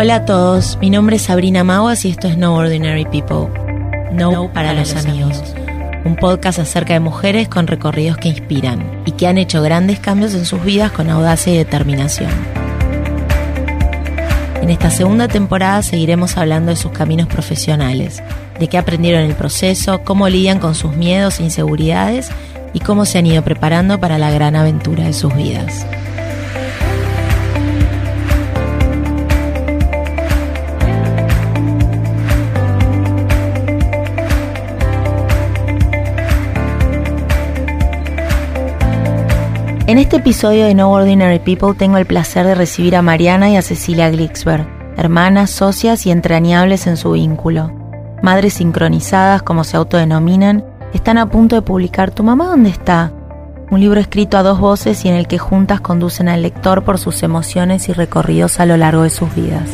Hola a todos, mi nombre es Sabrina Maguas y esto es No Ordinary People. No, para, los, amigos. Un podcast acerca de mujeres con recorridos que inspiran y que han hecho grandes cambios en sus vidas con audacia y determinación. En esta segunda temporada seguiremos hablando de sus caminos profesionales, de qué aprendieron en el proceso, cómo lidian con sus miedos e inseguridades y cómo se han ido preparando para la gran aventura de sus vidas. En este episodio de No Ordinary People tengo el placer de recibir a Mariana y a Cecilia Glixberg, hermanas, socias y entrañables en su vínculo. Madres sincronizadas, como se autodenominan, están a punto de publicar ¿Tu mamá dónde está? Un libro escrito a dos voces y en el que juntas conducen al lector por sus emociones y recorridos a lo largo de sus vidas.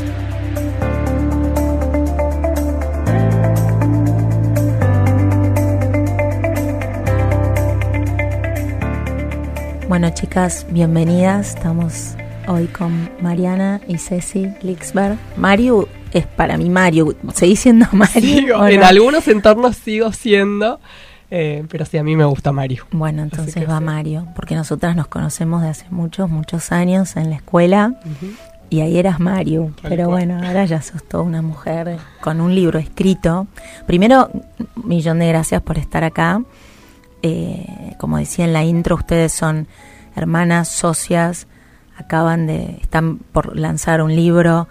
Bueno, chicas, bienvenidas. Estamos hoy con Mariana y Ceci Lixberg. Mario es para mí Mario. ¿Seguís siendo Mario? en algunos entornos sigo siendo, eh, pero sí, a mí me gusta Mario. Bueno, entonces va Mario, porque nosotras nos conocemos de hace muchos, muchos años en la escuela. Y ahí eras Mario, pero bueno, ahora ya sos toda una mujer con un libro escrito. Primero, millón de gracias por estar acá. Eh, como decía en la intro, ustedes son hermanas, socias, acaban de, están por lanzar un libro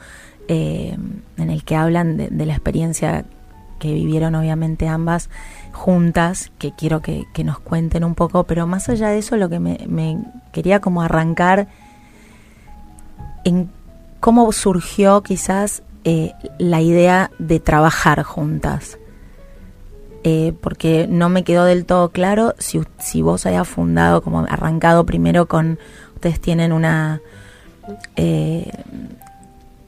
eh, en el que hablan de, la experiencia que vivieron obviamente ambas juntas, que quiero que, nos cuenten un poco, pero más allá de eso lo que me, quería como arrancar en cómo surgió quizás eh, la idea de trabajar juntas. Eh, porque no me quedó del todo claro si, si vos hayas fundado, como arrancado primero con, ustedes tienen una eh,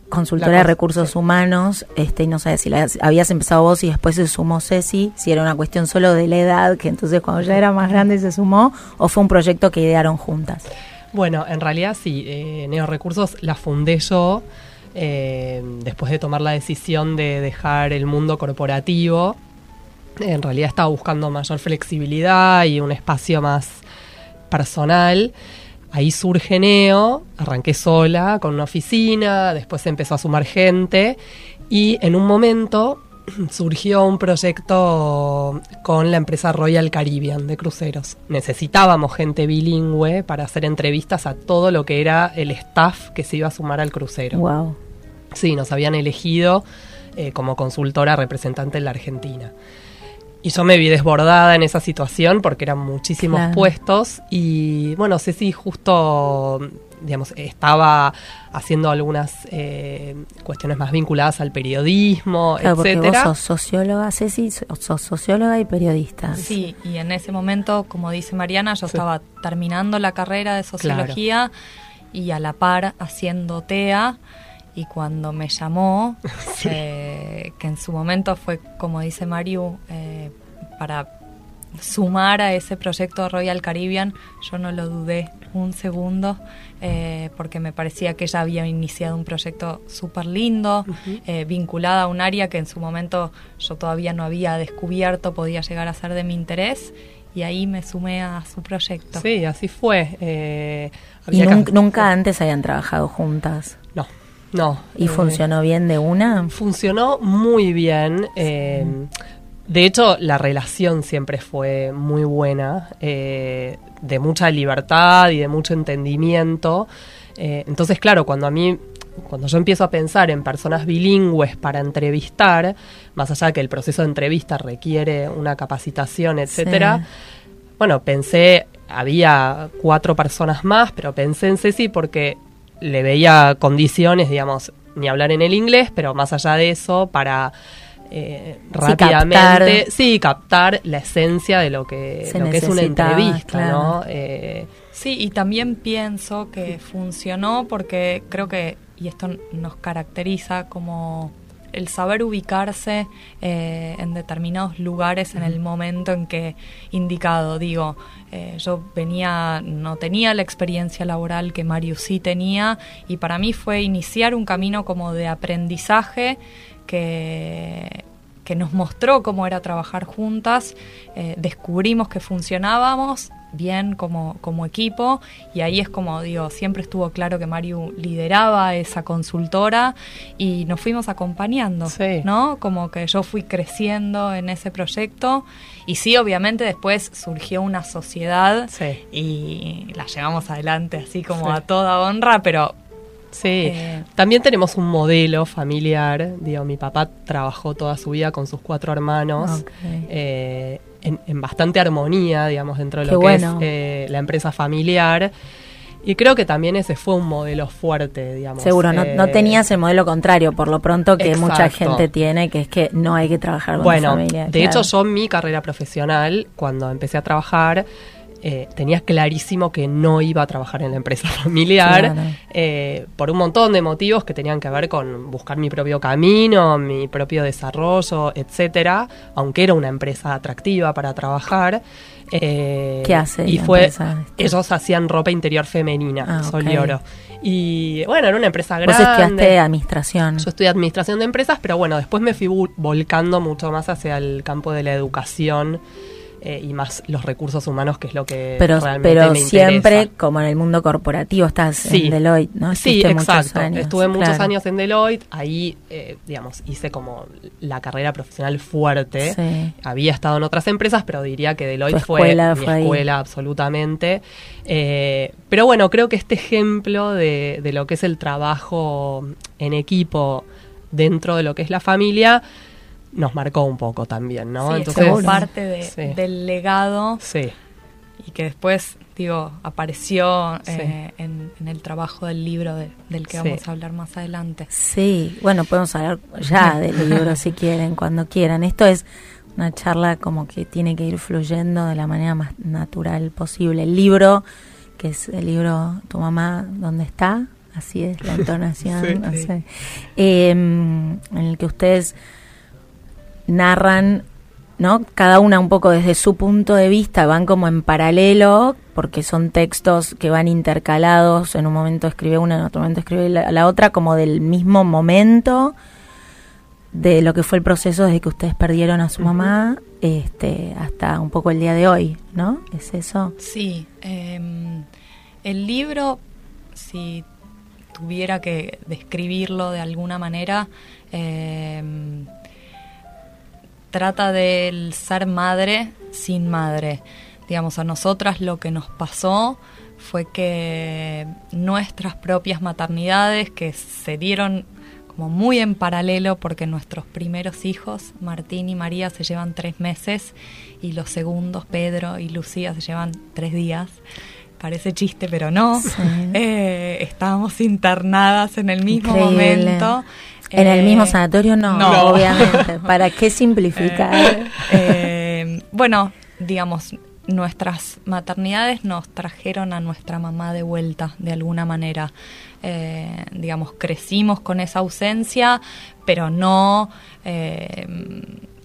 consultora de recursos humanos, este, y no sé si la, habías empezado vos y después se sumó Ceci, si era una cuestión solo de la edad, que entonces cuando ya era más grande se sumó, o fue un proyecto que idearon juntas. Bueno, en realidad sí, eh, Neorecursos la fundé yo. Eh, después de tomar la decisión de dejar el mundo corporativo en realidad estaba buscando mayor flexibilidad y un espacio más personal. Ahí surge Neo, arranqué sola con una oficina, después empezó a sumar gente y en un momento surgió un proyecto con la empresa Royal Caribbean de cruceros. Necesitábamos gente bilingüe para hacer entrevistas a todo lo que era el staff que se iba a sumar al crucero. Wow. Sí, nos habían elegido eh, como consultora representante en la Argentina. Y yo me vi desbordada en esa situación porque eran muchísimos puestos y bueno, Ceci justo, digamos, estaba haciendo algunas eh, cuestiones más vinculadas al periodismo, claro, etcétera. Porque vos sos socióloga, Ceci, sos socióloga y periodista. Sí, y en ese momento, como dice Mariana, yo estaba terminando la carrera de sociología y a la par haciendo TEA y cuando me llamó, eh, que en su momento fue, como dice Mariu, eh, para sumar a ese proyecto Royal Caribbean, yo no lo dudé un segundo, eh, porque me parecía que ella había iniciado un proyecto súper lindo, vinculada a un área que en su momento yo todavía no había descubierto, podía llegar a ser de mi interés. Y ahí me sumé a su proyecto. Sí, así fue. ¿Y nunca antes habían trabajado juntas? No. ¿Y eh, funcionó bien de una? Funcionó muy bien. Eh, de hecho, la relación siempre fue muy buena, eh, de mucha libertad y de mucho entendimiento. entonces, claro, cuando a mí cuando yo empiezo a pensar en personas bilingües para entrevistar, más allá de que el proceso de entrevista requiere una capacitación, etcétera, bueno, pensé, había cuatro personas más, pero pensé en Ceci porque le veía condiciones, digamos, ni hablar en el inglés, pero más allá de eso, para eh, rápidamente, sí captar. la esencia de lo que, es una entrevista, ¿no? Eh, sí, y también pienso que funcionó porque creo que, y esto nos caracteriza como el saber ubicarse eh, en determinados lugares en el momento en que indicado. Digo, eh, yo venía, no tenía la experiencia laboral que Marius sí tenía y para mí fue iniciar un camino como de aprendizaje que que nos mostró cómo era trabajar juntas, eh, descubrimos que funcionábamos bien como, como equipo. Y ahí es como digo, siempre estuvo claro que Mario lideraba esa consultora y nos fuimos acompañando, ¿no? Como que yo fui creciendo en ese proyecto y sí, obviamente después surgió una sociedad y la llevamos adelante así como a toda honra, pero Sí, eh, también tenemos un modelo familiar. Digo, mi papá trabajó toda su vida con sus cuatro hermanos eh, en, bastante armonía, digamos, dentro de lo que es eh, la empresa familiar. Y creo que también ese fue un modelo fuerte, digamos. Seguro, no, no tenías el modelo contrario, por lo pronto que mucha gente tiene, que es que no hay que trabajar con bueno, familia. De hecho, yo mi carrera profesional, cuando empecé a trabajar, eh, tenía clarísimo que no iba a trabajar en la empresa familiar eh, por un montón de motivos que tenían que ver con buscar mi propio camino, mi propio desarrollo, etcétera, aunque era una empresa atractiva para trabajar. Eh, ¿Qué hace? Y fue, ellos hacían ropa interior femenina, ah, Sol y Oro. Y bueno, era una empresa grande. Vos estudiaste administración. Yo estudié administración de empresas, pero bueno, después me fui volcando mucho más hacia el campo de la educación. Eh, y más los recursos humanos, que es lo que pero, realmente pero siempre como en el mundo corporativo estás en Deloitte, ¿no? sí, exacto. Estuve muchos años en Deloitte, ahí, eh, digamos, hice como la carrera profesional fuerte. Había estado en otras empresas, pero diría que Deloitte fue mi escuela absolutamente. Eh, pero bueno, creo que este ejemplo de, de lo que es el trabajo en equipo dentro de lo que es la familia nos marcó un poco también, ¿no? Sí, Entonces, parte del legado. Sí. Y que después, digo, apareció eh, en, el trabajo del libro del que vamos a hablar más adelante. Sí, bueno, podemos hablar ya del libro si quieren, cuando quieran. Esto es una charla como que tiene que ir fluyendo de la manera más natural posible. El libro, que es el libro Tu mamá, ¿dónde está? Así es la entonación, no sé. Em, en el que ustedes narran, ¿no? Cada una un poco desde su punto de vista, van como en paralelo, porque son textos que van intercalados, en un momento escribe una, en otro momento escribe la, otra, como del mismo momento de lo que fue el proceso desde que ustedes perdieron a su mamá este, hasta un poco el día de hoy, ¿no? ¿Es eso? Sí. Em, el libro, si tuviera que describirlo de alguna manera, eh, trata del ser madre sin madre. Digamos, a nosotras lo que nos pasó fue que nuestras propias maternidades, que se dieron como muy en paralelo porque nuestros primeros hijos, Martín y María, se llevan tres meses y los segundos, Pedro y Lucía, se llevan tres días. Parece chiste, pero no. Eh, estábamos internadas en el mismo momento. En el mismo eh, sanatorio no, obviamente. ¿Para qué simplificar? Eh, eh, bueno, digamos, nuestras maternidades nos trajeron a nuestra mamá de vuelta, de alguna manera. digamos, crecimos con esa ausencia, pero no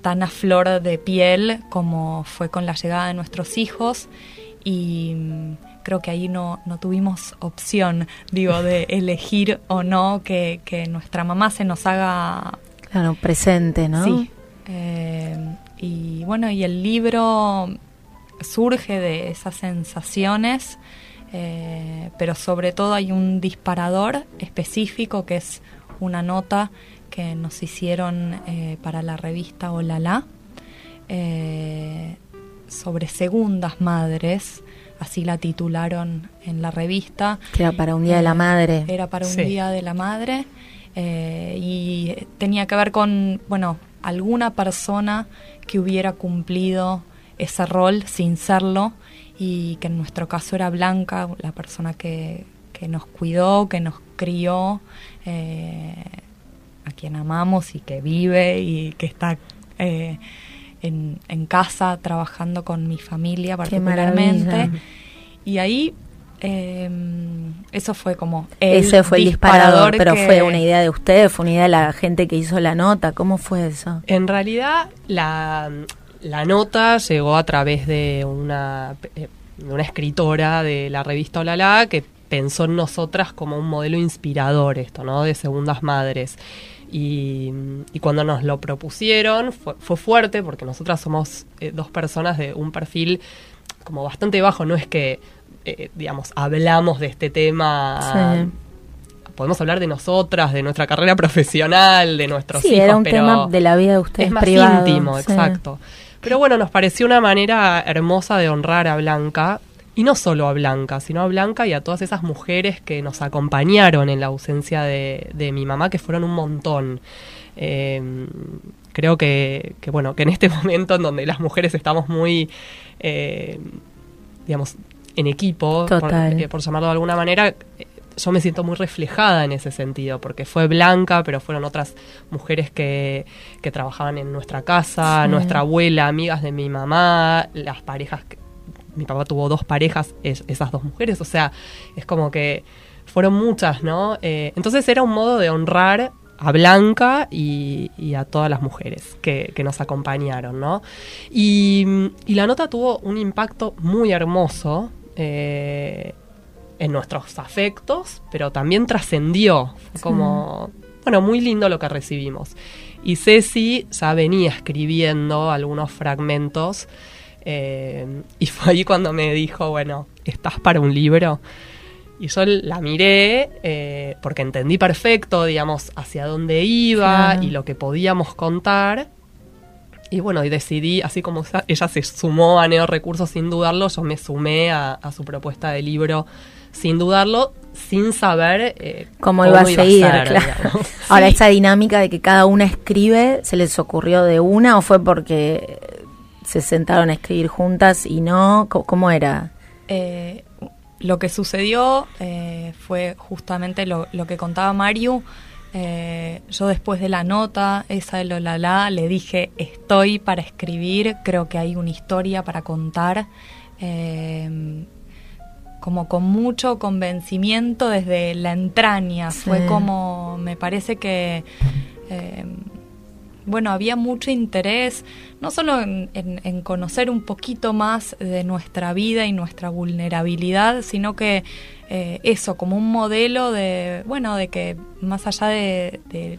tan a flor de piel como fue con la llegada de nuestros hijos. Y creo que ahí no, no tuvimos opción, digo, de elegir o no que, nuestra mamá se nos haga... Claro, presente, ¿no? Sí. Eh, y bueno, y el libro surge de esas sensaciones, eh, pero sobre todo hay un disparador específico que es una nota que nos hicieron eh, para la revista Olala sobre segundas madres así la titularon en la revista. Que era para un Día de la eh, Madre. Era para un Día de la Madre eh, y tenía que ver con, bueno, alguna persona que hubiera cumplido ese rol sin serlo y que en nuestro caso era Blanca, la persona que, que nos cuidó, que nos crió, eh, a quien amamos y que vive y que está en, en casa trabajando con mi familia particularmente. Y ahí Em, eso fue como Ese fue el disparador, pero fue una idea de usted, fue una idea de la gente que hizo la nota. ¿Cómo fue eso? En realidad, la, la nota llegó a través de una, eh, una escritora de la revista Olala que pensó en nosotras como un modelo inspirador esto, ¿no? De segundas madres. Y, cuando nos lo propusieron fue, fuerte porque nosotras somos eh, dos personas de un perfil como bastante bajo, no es que eh, digamos, hablamos de este tema. Podemos hablar de nosotras, de nuestra carrera profesional, de nuestros sí, hijos, era un tema de la vida de ustedes es más íntimo, exacto. Pero bueno, nos pareció una manera hermosa de honrar a Blanca, y no solo a Blanca, sino a Blanca y a todas esas mujeres que nos acompañaron en la ausencia de, mi mamá, que fueron un montón. Em, creo que, bueno, que en este momento en donde las mujeres estamos muy, eh, digamos, en equipo, eh, por, llamarlo de alguna manera, eh, yo me siento muy reflejada en ese sentido, porque fue Blanca, pero fueron otras mujeres que, que trabajaban en nuestra casa, nuestra abuela, amigas de mi mamá, las parejas, que, mi papá tuvo dos parejas, esas dos mujeres, o sea, es como que fueron muchas, ¿no? Eh, entonces era un modo de honrar a Blanca y, a todas las mujeres que, nos acompañaron, ¿no? Y, y, la nota tuvo un impacto muy hermoso eh, en nuestros afectos, pero también trascendió. Como, bueno, muy lindo lo que recibimos. Y Ceci ya venía escribiendo algunos fragmentos eh, y fue ahí cuando me dijo, bueno, ¿estás para un libro? Y yo la miré eh, porque entendí perfecto, digamos, hacia dónde iba y lo que podíamos contar. Y bueno, y decidí, así como ella se sumó a Neo Recursos sin dudarlo, yo me sumé a, su propuesta de libro sin dudarlo, sin saber eh, cómo, iba a seguir. Ahora, esa dinámica de que cada una escribe, ¿se les ocurrió de una o fue porque se sentaron a escribir juntas y no? ¿Cómo, era? Eh, lo que sucedió eh, fue justamente lo, lo que contaba Mario eh, yo después de la nota, esa de Lolala, le dije, estoy para escribir, creo que hay una historia para contar, eh, como con mucho convencimiento desde la entraña, fue como, me parece que... Bueno, había mucho interés, no solo en, conocer un poquito más de nuestra vida y nuestra vulnerabilidad, sino que eh, eso, como un modelo de, bueno, de que más allá de,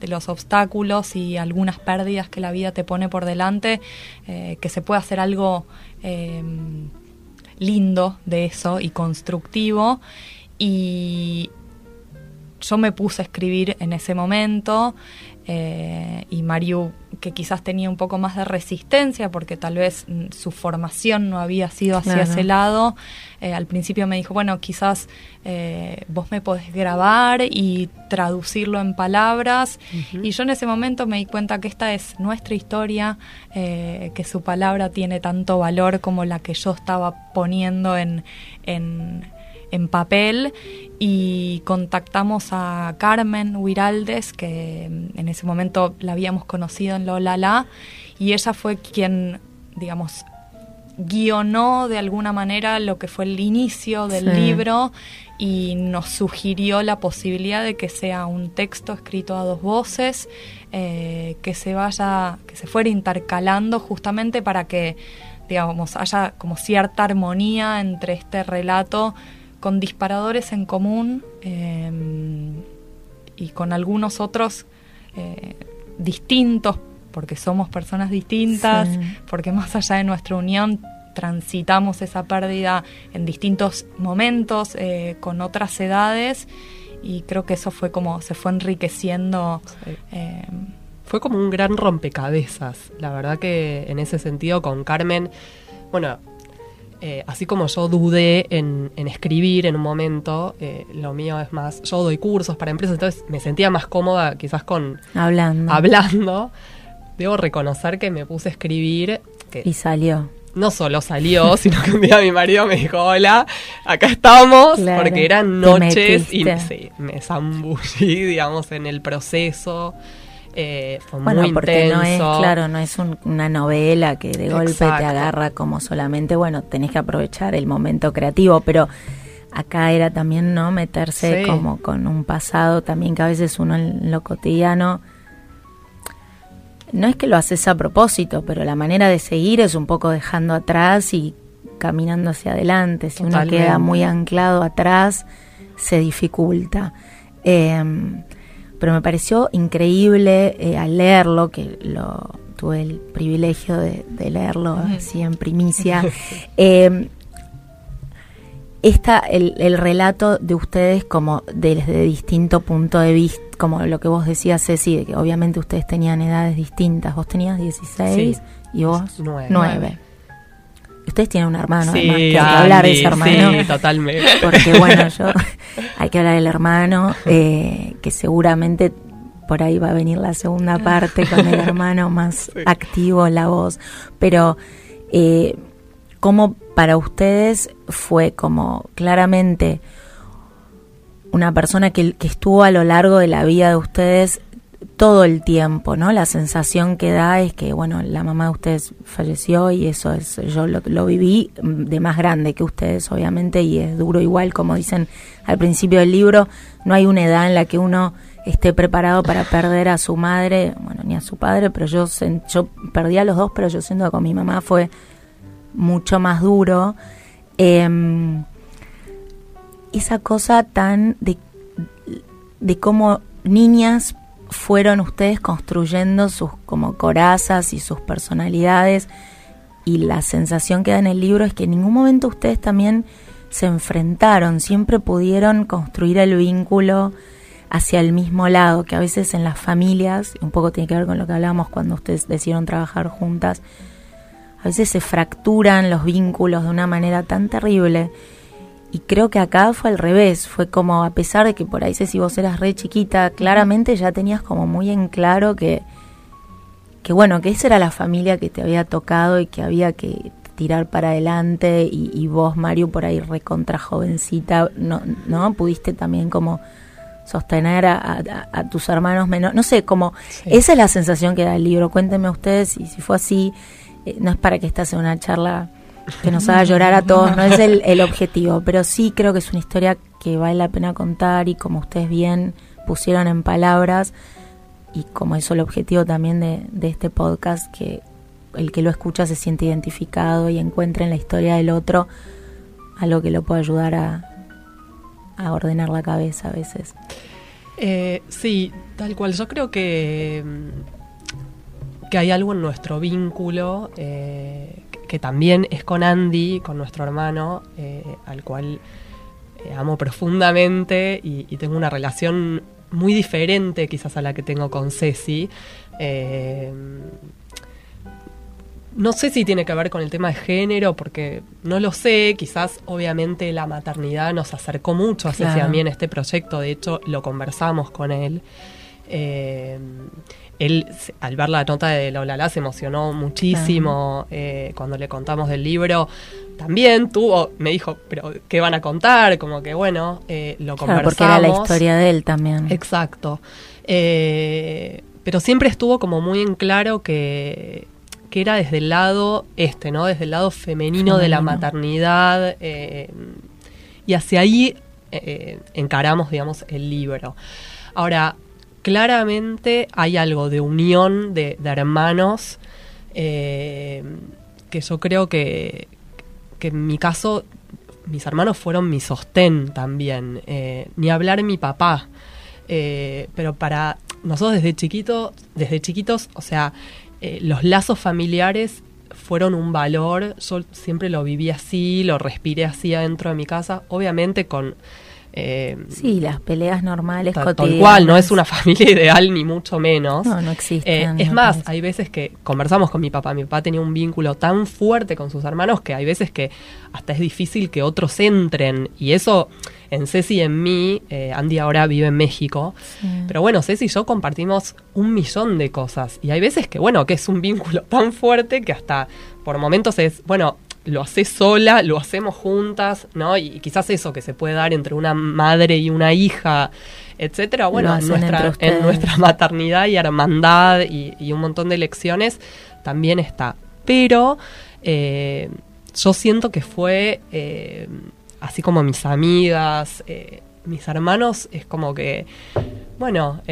los obstáculos y algunas pérdidas que la vida te pone por delante, eh, que se puede hacer algo eh, lindo de eso y constructivo. Y yo me puse a escribir en ese momento. Eh, y Mariu, que quizás tenía un poco más de resistencia porque tal vez mm, su formación no había sido hacia ese lado, eh, al principio me dijo, bueno, quizás eh, vos me podés grabar y traducirlo en palabras. Y yo en ese momento me di cuenta que esta es nuestra historia, que su palabra tiene tanto valor como la que yo estaba poniendo en, en en papel y contactamos a Carmen Huiraldes, que en ese momento la habíamos conocido en Lola La, y ella fue quien, digamos, guionó de alguna manera lo que fue el inicio del libro y nos sugirió la posibilidad de que sea un texto escrito a dos voces, eh, que se vaya, que se fuera intercalando justamente para que digamos, haya como cierta armonía entre este relato con disparadores en común em, y con algunos otros eh, distintos, porque somos personas distintas, porque más allá de nuestra unión transitamos esa pérdida en distintos momentos, eh, con otras edades, y creo que eso fue como se fue enriqueciendo. Em, fue como un gran rompecabezas, la verdad que en ese sentido con Carmen, bueno, eh, así como yo dudé en, escribir en un momento, eh, lo mío es más, yo doy cursos para empresas, entonces me sentía más cómoda quizás con hablando. hablando. Debo reconocer que me puse a escribir. Que y salió. No solo salió, sino que un día mi marido me dijo, hola, acá estamos, porque eran noches y me zambullí, digamos, en el proceso. Eh, fue bueno, porque no es, claro, no es una novela que de golpe te agarra como solamente, bueno, tenés que aprovechar el momento creativo, pero acá era también, ¿no? Meterse como con un pasado también que a veces uno en lo cotidiano no es que lo haces a propósito, pero la manera de seguir es un poco dejando atrás y caminando hacia adelante. Si uno queda muy anclado atrás, se dificulta. Em, pero me pareció increíble eh, al leerlo, que lo tuve el privilegio de, leerlo así en primicia. eh, esta, el, el, relato de ustedes como desde distinto punto de vista, como lo que vos decías, Ceci, de que obviamente ustedes tenían edades distintas. Vos tenías 16 y vos 9. Ustedes tienen un hermano, sí, además, que hay que hablar de ese hermano. Sí, totalmente. Porque bueno, yo hay que hablar del hermano, eh, que seguramente por ahí va a venir la segunda parte con el hermano más activo en la voz. Pero, eh, ¿cómo para ustedes fue como claramente una persona que, que estuvo a lo largo de la vida de ustedes todo el tiempo, ¿no? La sensación que da es que, bueno, la mamá de ustedes falleció y eso es, yo lo, viví de más grande que ustedes, obviamente, y es duro igual, como dicen al principio del libro, no hay una edad en la que uno esté preparado para perder a su madre, bueno, ni a su padre, pero yo, yo perdí a los dos, pero yo siento que con mi mamá fue mucho más duro. Em, esa cosa tan de, de cómo niñas fueron ustedes construyendo sus como corazas y sus personalidades y la sensación que da en el libro es que en ningún momento ustedes también se enfrentaron, siempre pudieron construir el vínculo hacia el mismo lado, que a veces en las familias, un poco tiene que ver con lo que hablábamos cuando ustedes decidieron trabajar juntas, a veces se fracturan los vínculos de una manera tan terrible y creo que acá fue al revés, fue como a pesar de que por ahí sé si vos eras re chiquita, claramente ya tenías como muy en claro que, que bueno, que esa era la familia que te había tocado y que había que tirar para adelante y, vos, Mario, por ahí recontra jovencita, no, ¿no? Pudiste también como sostener a, tus hermanos menores, no sé, como esa es la sensación que da el libro, cuéntenme ustedes y si fue así, eh, no es para que esta sea una charla que nos haga llorar a todos, no es el, objetivo, pero sí creo que es una historia que vale la pena contar y como ustedes bien pusieron en palabras y como eso el objetivo también de, este podcast, que el que lo escucha se siente identificado y encuentre en la historia del otro algo que lo pueda ayudar a, a ordenar la cabeza a veces. Eh, sí, tal cual. Yo creo que, que hay algo en nuestro vínculo eh, que también es con Andy, con nuestro hermano, eh, al cual eh, amo profundamente y, tengo una relación muy diferente quizás a la que tengo con Ceci. Eh, no sé si tiene que ver con el tema de género, porque no lo sé, quizás obviamente la maternidad nos acercó mucho a Ceci a mí en este proyecto, de hecho lo conversamos con él él al ver la nota de la se emocionó muchísimo eh, cuando le contamos del libro. También tuvo, me dijo, pero ¿qué van a contar? Como que bueno, eh, lo claro, Porque era la historia de él también. Exacto. Eh, pero siempre estuvo como muy en claro que, que era desde el lado este, ¿no? Desde el lado femenino, de la maternidad. y hacia ahí encaramos, digamos, el libro. Ahora, claramente hay algo de unión de, hermanos eh, que yo creo que, en mi caso mis hermanos fueron mi sostén también. Eh, ni hablar mi papá. Eh, pero para nosotros desde chiquito, desde chiquitos, o sea, los lazos familiares fueron un valor. Yo siempre lo viví así, lo respiré así adentro de mi casa, obviamente con eh, sí, las peleas normales, tal, cual, no es una familia ideal ni mucho menos. No, no existe. Eh, es más, hay veces que conversamos con mi papá, mi papá tenía un vínculo tan fuerte con sus hermanos que hay veces que hasta es difícil que otros entren y eso en Ceci y en mí, eh, Andy ahora vive en México, pero bueno, Ceci y yo compartimos un millón de cosas y hay veces que bueno, que es un vínculo tan fuerte que hasta por momentos es, bueno, lo haces sola, lo hacemos juntas, ¿no? Y quizás eso que se puede dar entre una madre y una hija, etcétera, bueno, en nuestra, en nuestra maternidad y hermandad y, un montón de lecciones también está. Pero eh, yo siento que fue eh, así como mis amigas, eh, mis hermanos, es como que, bueno,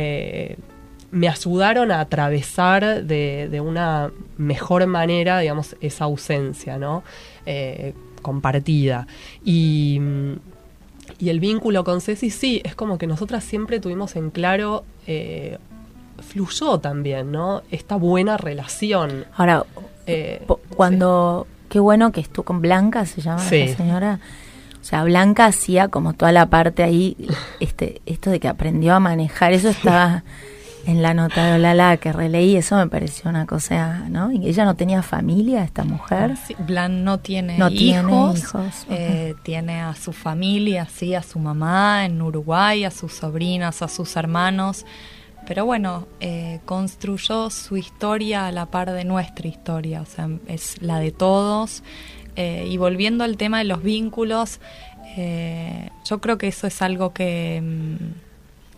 me ayudaron a atravesar de, de, una mejor manera, digamos, esa ausencia, ¿no? Eh, compartida. Y, y, el vínculo con Ceci, sí, es como que nosotras siempre tuvimos en claro, eh, fluyó también, ¿no? Esta buena relación. Ahora, eh, cuando, sí. qué bueno que estuvo con Blanca, se llama sí. la señora. O sea, Blanca hacía como toda la parte ahí, este, esto de que aprendió a manejar, eso estaba en la nota de Olala que releí, eso me pareció una cosa, ¿no? Y ella no tenía familia, esta mujer. Sí, Blan no tiene no hijos, tiene, hijos. Eh, tiene a su familia, sí, a su mamá en Uruguay, a sus sobrinas, a sus hermanos. Pero bueno, eh, construyó su historia a la par de nuestra historia, o sea, es la de todos. Eh, y volviendo al tema de los vínculos, eh, yo creo que eso es algo que,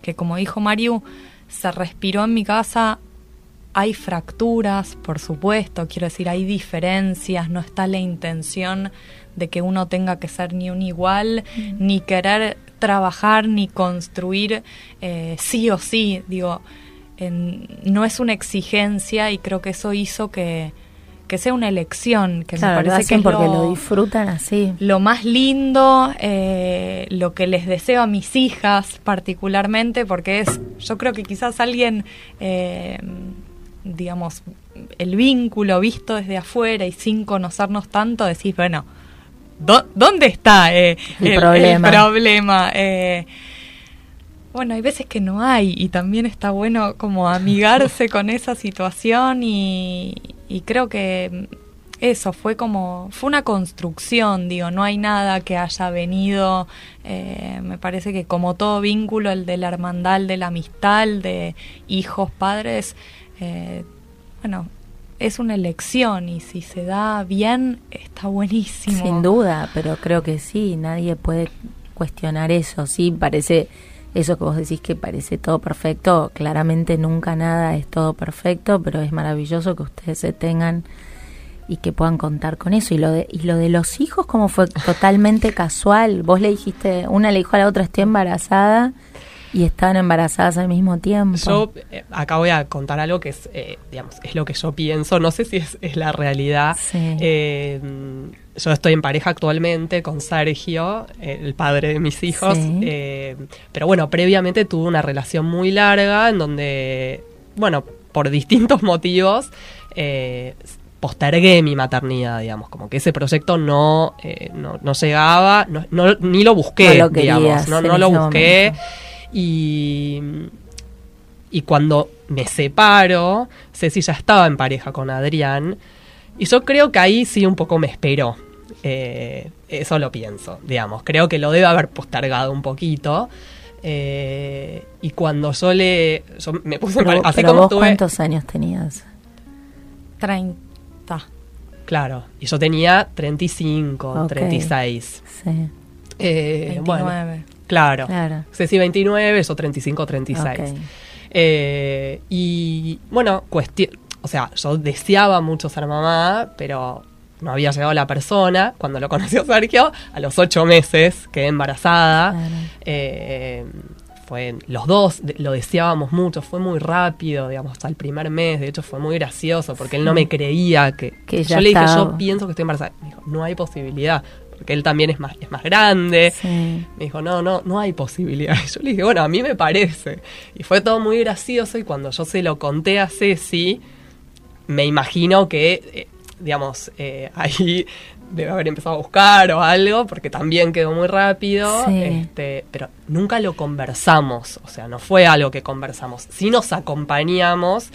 que como dijo Mariu, se respiró en mi casa. Hay fracturas, por supuesto, quiero decir, hay diferencias, no está la intención de que uno tenga que ser ni un igual, mm. ni querer trabajar, ni construir eh, sí o sí. Digo, en, no es una exigencia y creo que eso hizo que, que sea una elección, que claro, me parece que es porque lo, lo, disfrutan así. Lo más lindo, eh, lo que les deseo a mis hijas particularmente, porque es, yo creo que quizás alguien, eh, digamos, el vínculo visto desde afuera y sin conocernos tanto, decís, bueno, ¿dónde está eh, el, el, problema? El problema? bueno, hay veces que no hay y también está bueno como amigarse con esa situación y, y creo que eso fue como fue una construcción digo no hay nada que haya venido eh, me parece que como todo vínculo el de la hermandad de la amistad de hijos padres eh, bueno es una elección y si se da bien está buenísimo. Sin duda pero creo que sí nadie puede cuestionar eso. Sí parece eso que vos decís que parece todo perfecto, claramente nunca nada es todo perfecto, pero es maravilloso que ustedes se tengan y que puedan contar con eso. Y lo de, y lo de los hijos, como fue totalmente casual. Vos le dijiste, una le dijo a la otra, estoy embarazada. Y estaban embarazadas al mismo tiempo. Yo eh, acá voy a contar algo que es, eh, digamos, es lo que yo pienso. No sé si es, es la realidad. Sí. Eh, yo estoy en pareja actualmente con Sergio, el padre de mis hijos. Sí. Eh, pero bueno, previamente tuve una relación muy larga en donde, bueno, por distintos motivos, eh, postergué mi maternidad, digamos, como que ese proyecto no, eh, no, no, llegaba, no, no, ni lo busqué, no lo querías, digamos, no, no lo busqué. Y, y cuando me separo, Ceci ya estaba en pareja con Adrián. Y yo creo que ahí sí un poco me esperó. Eh, eso lo pienso, digamos. Creo que lo debe haber postergado un poquito. Eh, y cuando yo le. Yo me puse pero, así pero como vos tuve, ¿Cuántos años tenías? 30. Claro, y yo tenía 35, Ok. 36. Sí. Eh, 29. Bueno, claro. Claro. Ceci 29, yo 35, 36. Ok. Eh, y bueno, cuestión. O sea, yo deseaba mucho ser mamá, pero no había llegado la persona. Cuando lo conoció Sergio, a los ocho meses quedé embarazada. Claro. Eh, fue los dos lo deseábamos mucho, fue muy rápido, digamos, hasta el primer mes, de hecho fue muy gracioso porque él no me creía que, yo le dije, estaba. yo pienso que estoy embarazada. Me dijo, no hay posibilidad, porque él también es más es más grande. Sí. Me dijo, no, no, no hay posibilidad. Y yo le dije, bueno, a mí me parece. Y fue todo muy gracioso y cuando yo se lo conté a Ceci, me imagino que, eh, digamos, eh, ahí debe haber empezado a buscar o algo, porque también quedó muy rápido, Sí. este, pero nunca lo conversamos, o sea, no fue algo que conversamos, sí nos acompañamos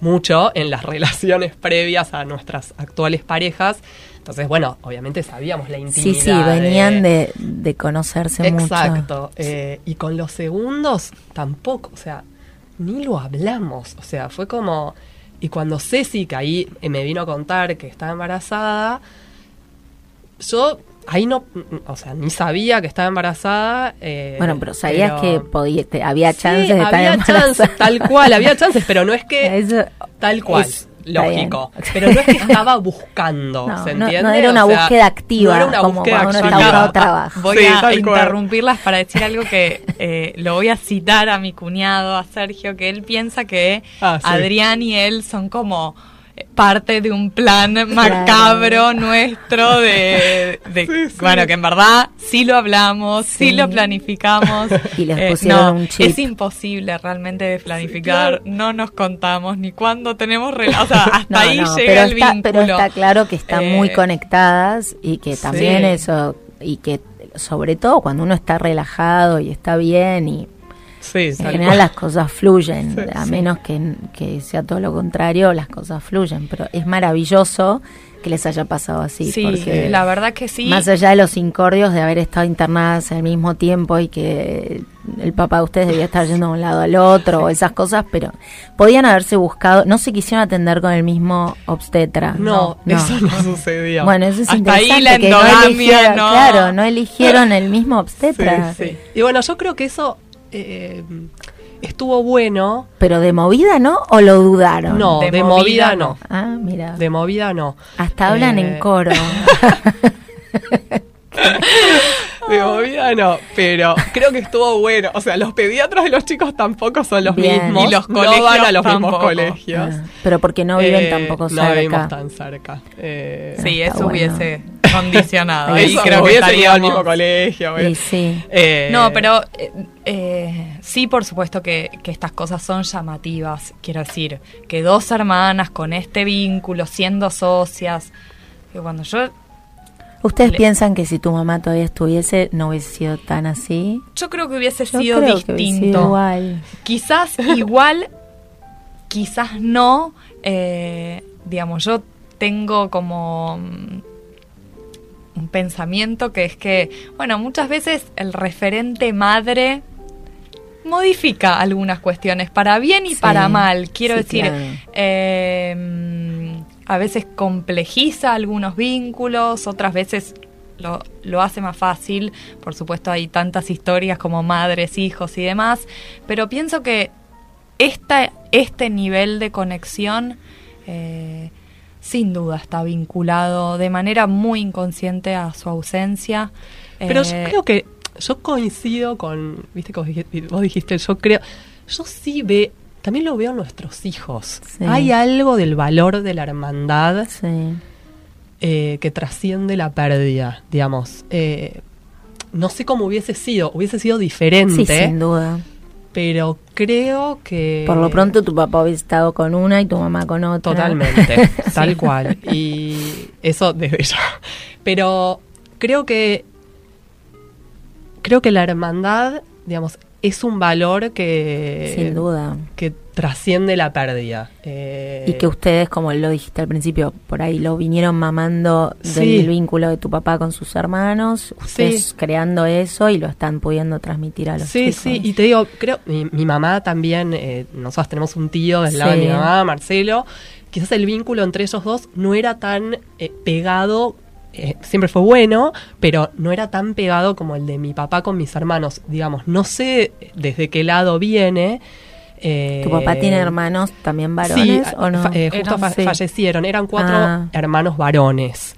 mucho en las relaciones previas a nuestras actuales parejas, entonces, bueno, obviamente sabíamos la intimidad. Sí, sí, venían de, de conocerse mucho. Exacto. Eh, y con los segundos tampoco, o sea, ni lo hablamos. O sea, fue como. Y cuando Ceci, que ahí me vino a contar que estaba embarazada, yo ahí no. O sea, ni sabía que estaba embarazada. eh, Bueno, pero sabías pero- que podía, te- había Sí, chances de estar había embarazada. chances, tal cual, había chances, pero no es que. Eso Tal cual. es- lógico. Pero no es que estaba buscando, ¿se entiende? No, era una búsqueda activa. No era una como búsqueda activa. trabajo. Voy a interrumpirlas para decir algo que eh, lo voy a citar a mi cuñado, a Sergio, que él piensa que ah, Adrián y él son como parte de un plan macabro nuestro de, bueno que en verdad sí lo hablamos sí, lo planificamos. Y les eh, pusieron un chip. es imposible realmente de planificar no nos contamos ni cuándo tenemos o sea hasta ahí llega el vínculo pero está claro que están muy eh, conectadas y que también eso y que sobre todo cuando uno está relajado y está bien y en general las cosas fluyen, a menos que, sea todo lo contrario, las cosas fluyen, pero es maravilloso que les haya pasado así. Sí, la verdad que sí. Más allá de los incordios de haber estado internadas al mismo tiempo y que el papá de ustedes debía estar yendo de un lado al otro o esas cosas, pero podían haberse buscado, no se quisieron atender con el mismo obstetra. No, eso no sucedió. Bueno, eso es Hasta interesante ahí la no eligieron, claro, no eligieron el mismo obstetra. Sí, Y bueno, yo creo que eso eh, estuvo bueno. ¿Pero de movida no o lo dudaron? No, de, movida, no. Ah, mira. De movida no. Hasta hablan en eh, coro. de movida no, pero creo que estuvo bueno. O sea, los pediatras de los chicos tampoco son los mismos. Y los colegios no van a los mismos colegios. Ah, pero porque no viven eh, tampoco cerca. No vivimos tan cerca. Eh, sí, eso hubiese condicionado. Ahí creo que estaríamos al mismo colegio. Sí, eh, no, pero sí, por supuesto que, que estas cosas son llamativas. Quiero decir, que dos hermanas con este vínculo, siendo socias, que cuando yo ¿Ustedes piensan que si tu mamá todavía estuviese no hubiese sido tan así? Yo creo que hubiese sido distinto. igual. Quizás igual, quizás no. Eh, digamos, yo tengo como mm, un pensamiento que es que, bueno, muchas veces el referente madre modifica algunas cuestiones para bien y para mal. Quiero decir, eh, a veces complejiza algunos vínculos, otras veces lo, lo, hace más fácil. Por supuesto hay tantas historias como madres, hijos y demás, pero pienso que esta, este nivel de conexión eh, sin duda está vinculado de manera muy inconsciente a su ausencia. Pero yo eh, creo que yo coincido con, viste que vos dijiste, yo creo, yo sí ve, también lo veo en nuestros hijos. Hay algo del valor de la hermandad eh, que trasciende la pérdida, digamos. Eh, no sé cómo hubiese sido, hubiese sido diferente. sin duda. Pero creo que... Por lo pronto tu papá hubiese estado con una y tu mamá con otra. Totalmente, tal cual. Y eso desde ya. Pero creo que... Creo que la hermandad, digamos, es un valor que... Sin duda. Que trasciende la pérdida. Eh, y que ustedes, como lo dijiste al principio, por ahí lo vinieron mamando del vínculo de tu papá con sus hermanos, ustedes creando eso y lo están pudiendo transmitir a los sí, chicos. Sí, sí, y te digo, creo, mi, mamá también, eh, nosotros tenemos un tío del lado de mi mamá, Marcelo, quizás el vínculo entre ellos dos no era tan eh, pegado eh, siempre fue bueno, pero no era tan pegado como el de mi papá con mis hermanos. Digamos, no sé desde qué lado viene. Eh, ¿Tu papá tiene hermanos también varones o no? Eh, justo fallecieron, eran cuatro ah. hermanos varones.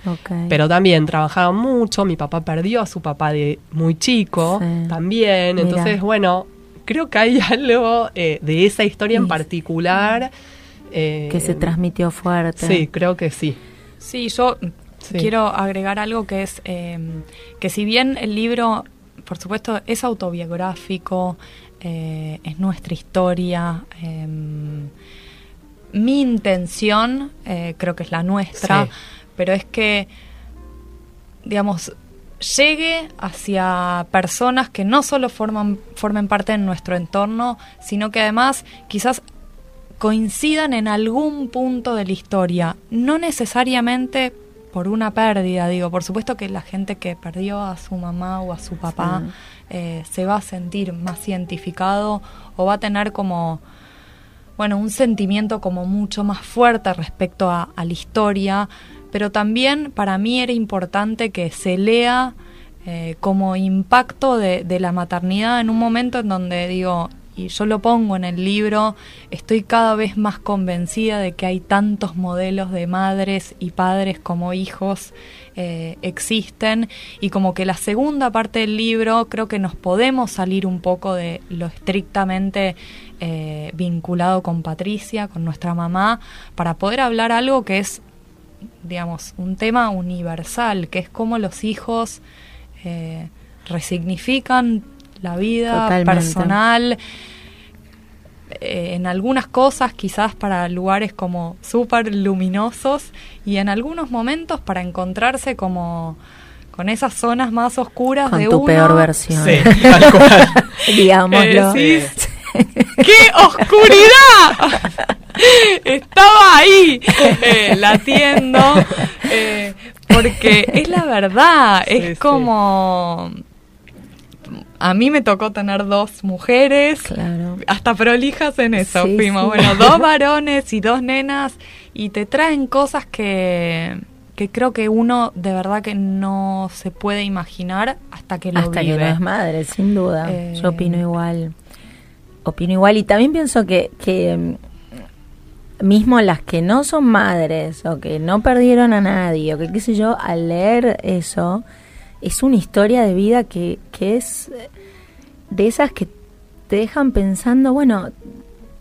Pero también trabajaban mucho, mi papá perdió a su papá de muy chico también. Entonces, bueno, creo que hay algo de esa historia en particular. que se transmitió fuerte. Sí, creo que sí. Sí, yo Quiero agregar algo que es que si bien el libro, por supuesto, es autobiográfico, eh, es nuestra historia, em, mi intención, eh, creo que es la nuestra, pero es que, digamos, llegue hacia personas que no solo forman, formen parte de nuestro entorno, sino que además quizás coincidan en algún punto de la historia, no necesariamente por una pérdida, digo, por supuesto que la gente que perdió a su mamá o a su papá eh, se va a sentir más identificado o va a tener como, bueno, un sentimiento como mucho más fuerte respecto a, la historia, pero también para mí era importante que se lea eh, como impacto de, de la maternidad en un momento en donde digo, y yo lo pongo en el libro, estoy cada vez más convencida de que hay tantos modelos de madres y padres como hijos eh, existen. Y como que la segunda parte del libro creo que nos podemos salir un poco de lo estrictamente eh, vinculado con Patricia, con nuestra mamá, para poder hablar algo que es, digamos, un tema universal, que es cómo los hijos eh, resignifican la vida personal. Eh, en algunas cosas quizás para lugares como súper luminosos y en algunos momentos para encontrarse como con esas zonas más oscuras con de tu peor versión. Sí, Digámoslo. ¡Qué oscuridad! Estaba ahí eh, latiendo eh, porque es la verdad, es como a mí me tocó tener dos mujeres, hasta prolijas en eso fuimos. Bueno, dos varones y dos nenas y te traen cosas que, que creo que uno de verdad que no se puede imaginar hasta que lo hasta vive. que no es madre, sin duda. Yo opino igual. Opino igual y también pienso que, que mm, mismo las que no son madres o que no perdieron a nadie o que qué sé yo, al leer eso es una historia de vida que, que es de esas que te dejan pensando, bueno,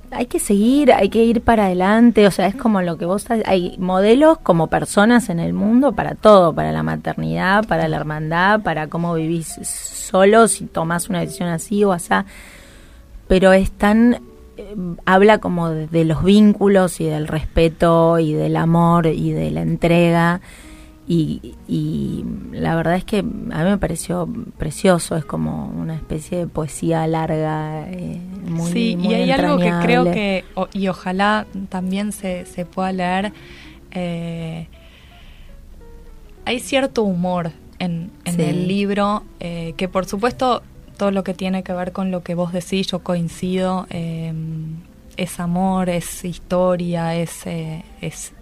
hay que seguir, hay que ir para adelante, o sea, es como lo que vos hay modelos como personas en el mundo para todo, para la maternidad, para la hermandad, para cómo vivís solo si tomás una decisión así o así, pero es tan eh, habla como de los vínculos y del respeto y del amor y de la entrega y, la verdad es que a mí me pareció precioso, es como una especie de poesía larga, eh, muy Sí, y hay algo que creo que, y ojalá también se, se pueda leer, eh, hay cierto humor en, en el libro, eh, que por supuesto todo lo que tiene que ver con lo que vos decís, yo coincido, es amor, es historia, es, es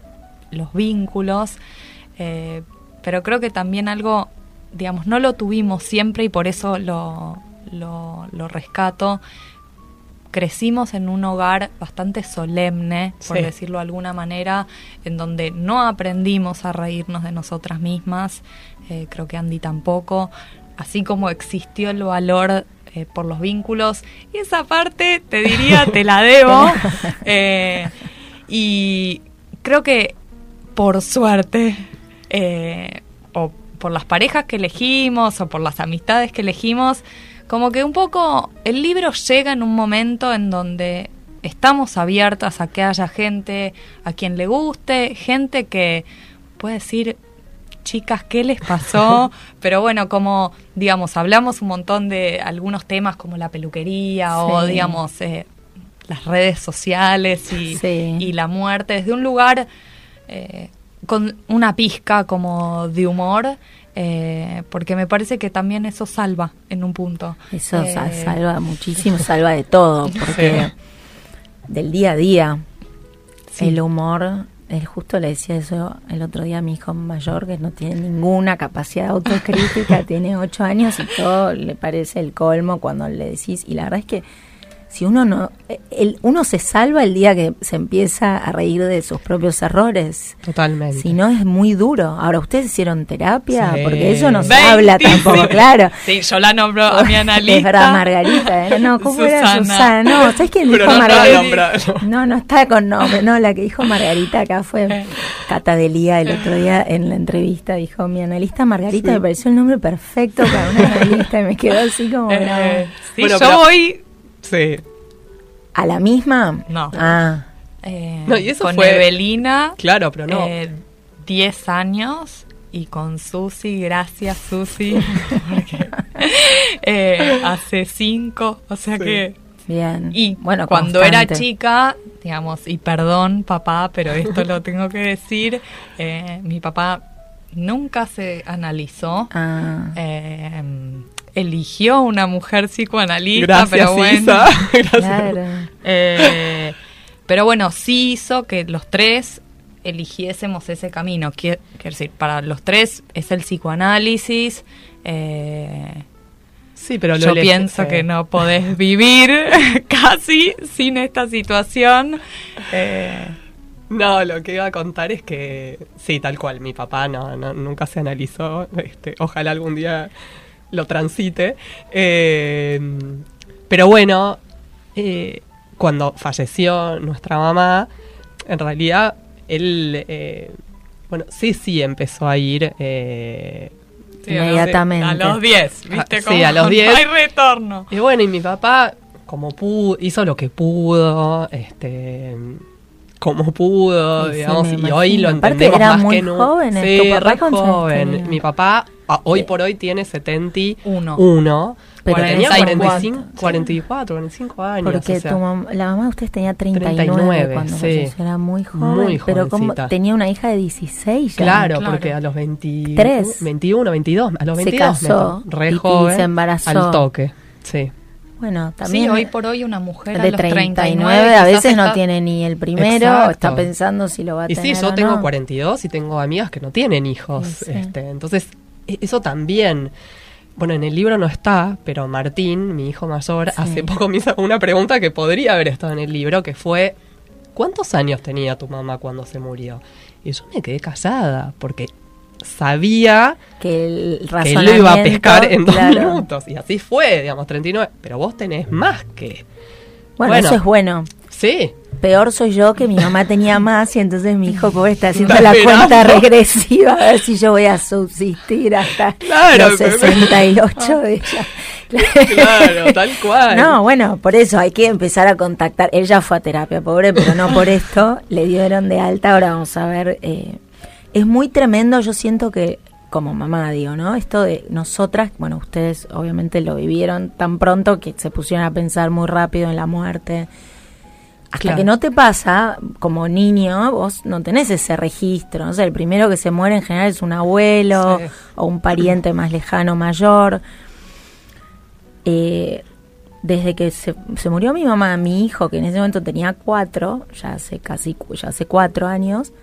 los vínculos. Eh, pero creo que también algo, digamos, no lo tuvimos siempre y por eso lo, lo, rescato. Crecimos en un hogar bastante solemne, por decirlo de alguna manera, en donde no aprendimos a reírnos de nosotras mismas, eh, creo que Andy tampoco, así como existió el valor eh, por los vínculos, y esa parte te diría, te la debo, y creo que por suerte eh, o por las parejas que elegimos o por las amistades que elegimos, como que un poco el libro llega en un momento en donde estamos abiertas a que haya gente a quien le guste, gente que puede decir, chicas, ¿qué les pasó? Pero bueno, como, digamos, hablamos un montón de algunos temas como la peluquería o, digamos, eh, las redes sociales y, y, la muerte desde un lugar eh, con una pizca como de humor, eh, porque me parece que también eso salva en un punto. Eso eh, salva muchísimo, salva de todo, porque del día a día, el humor, él justo le decía eso el otro día a mi hijo mayor, que no tiene ninguna capacidad autocrítica, tiene ocho años y todo le parece el colmo cuando le decís, y la verdad es que si uno no el, uno se salva el día que se empieza a reír de sus propios errores. Totalmente. Si no es muy duro. Ahora ustedes hicieron terapia porque eso no se habla tampoco, claro. Sí, yo la nombro a mi analista. Es verdad, Margarita. ¿eh? No, ¿cómo era Susana? No, ¿sabes quién dijo no Margarita? No, no está con nombre. No, la que dijo Margarita acá fue eh. Cata Delía el otro día en la entrevista dijo mi analista Margarita me pareció el nombre perfecto para una analista y me quedó así como eh, sí, yo voy Sí. ¿A la misma? No. Ah. Eh, no, y eso con Evelina. Claro, pero no. 10 eh, años y con Susi, gracias Susi, eh, hace 5, o sea que... Bien. Y bueno, cuando era chica, digamos, y perdón papá, pero esto lo tengo que decir, mi papá nunca se analizó. Ah eligió una mujer psicoanalista, pero bueno. Eh, pero bueno, sí hizo que los tres eligiésemos ese camino. Quiero, decir, para los tres es el psicoanálisis. Eh, Sí, pero yo pienso que no podés vivir casi sin esta situación. Eh. No, lo que iba a contar es que sí, tal cual, mi papá no, nunca se analizó, este, ojalá algún día lo transite. Eh, pero bueno, eh, cuando falleció nuestra mamá, en realidad él, eh, bueno, sí, sí empezó a ir eh, inmediatamente. A los 10, ¿viste? Ah, sí, a los 10. hay retorno. Y bueno, y mi papá, como pudo, hizo lo que pudo, este como pudo, digamos, y hoy lo entendemos era más muy que nunca. Joven, sí, re joven. Mi papá ah, hoy por hoy tiene 71. Pero tenía 45, 44, 45 años. Porque tu la mamá de ustedes tenía 39, 39 cuando sí. era muy joven. Muy pero como tenía una hija de 16 ya. Claro, porque a los 23, 21, 22, a los 22 se casó, re joven, y se embarazó. Al toque, sí. Bueno, también. Sí, hoy por hoy una mujer de a los 39, a veces no tiene ni el primero, está pensando si lo va a tener. Y sí, yo tengo 42 y tengo amigas que no tienen hijos. Este, entonces, e, eso también. Bueno, en el libro no está, pero Martín, mi hijo mayor, hace poco me hizo una pregunta que podría haber estado en el libro, que fue, ¿cuántos años tenía tu mamá cuando se murió? Y yo me quedé callada, porque sabía que, el que lo iba a pescar en dos minutos. Y así fue, digamos, 39. Pero vos tenés más que... Bueno, eso es bueno. Sí. Peor soy yo que mi mamá tenía más y entonces mi hijo pobre está haciendo la cuenta regresiva a ver si yo voy a subsistir hasta los 68 de ella. Claro, tal cual. No, bueno, por eso hay que empezar a contactar. Ella fue a terapia, pobre, pero no por esto. Le dieron de alta. Ahora vamos a ver eh, es muy tremendo, yo siento que como mamá digo, ¿no? Esto de nosotras, bueno, ustedes obviamente lo vivieron tan pronto que se pusieron a pensar muy rápido en la muerte. Hasta que no te pasa, como niño, vos no tenés ese registro. ¿no? sé, el primero que se muere en general es un abuelo o un pariente más lejano, mayor. Eh, desde que se, se, murió mi mamá, mi hijo, que en ese momento tenía cuatro, ya hace casi, ya hace cuatro años,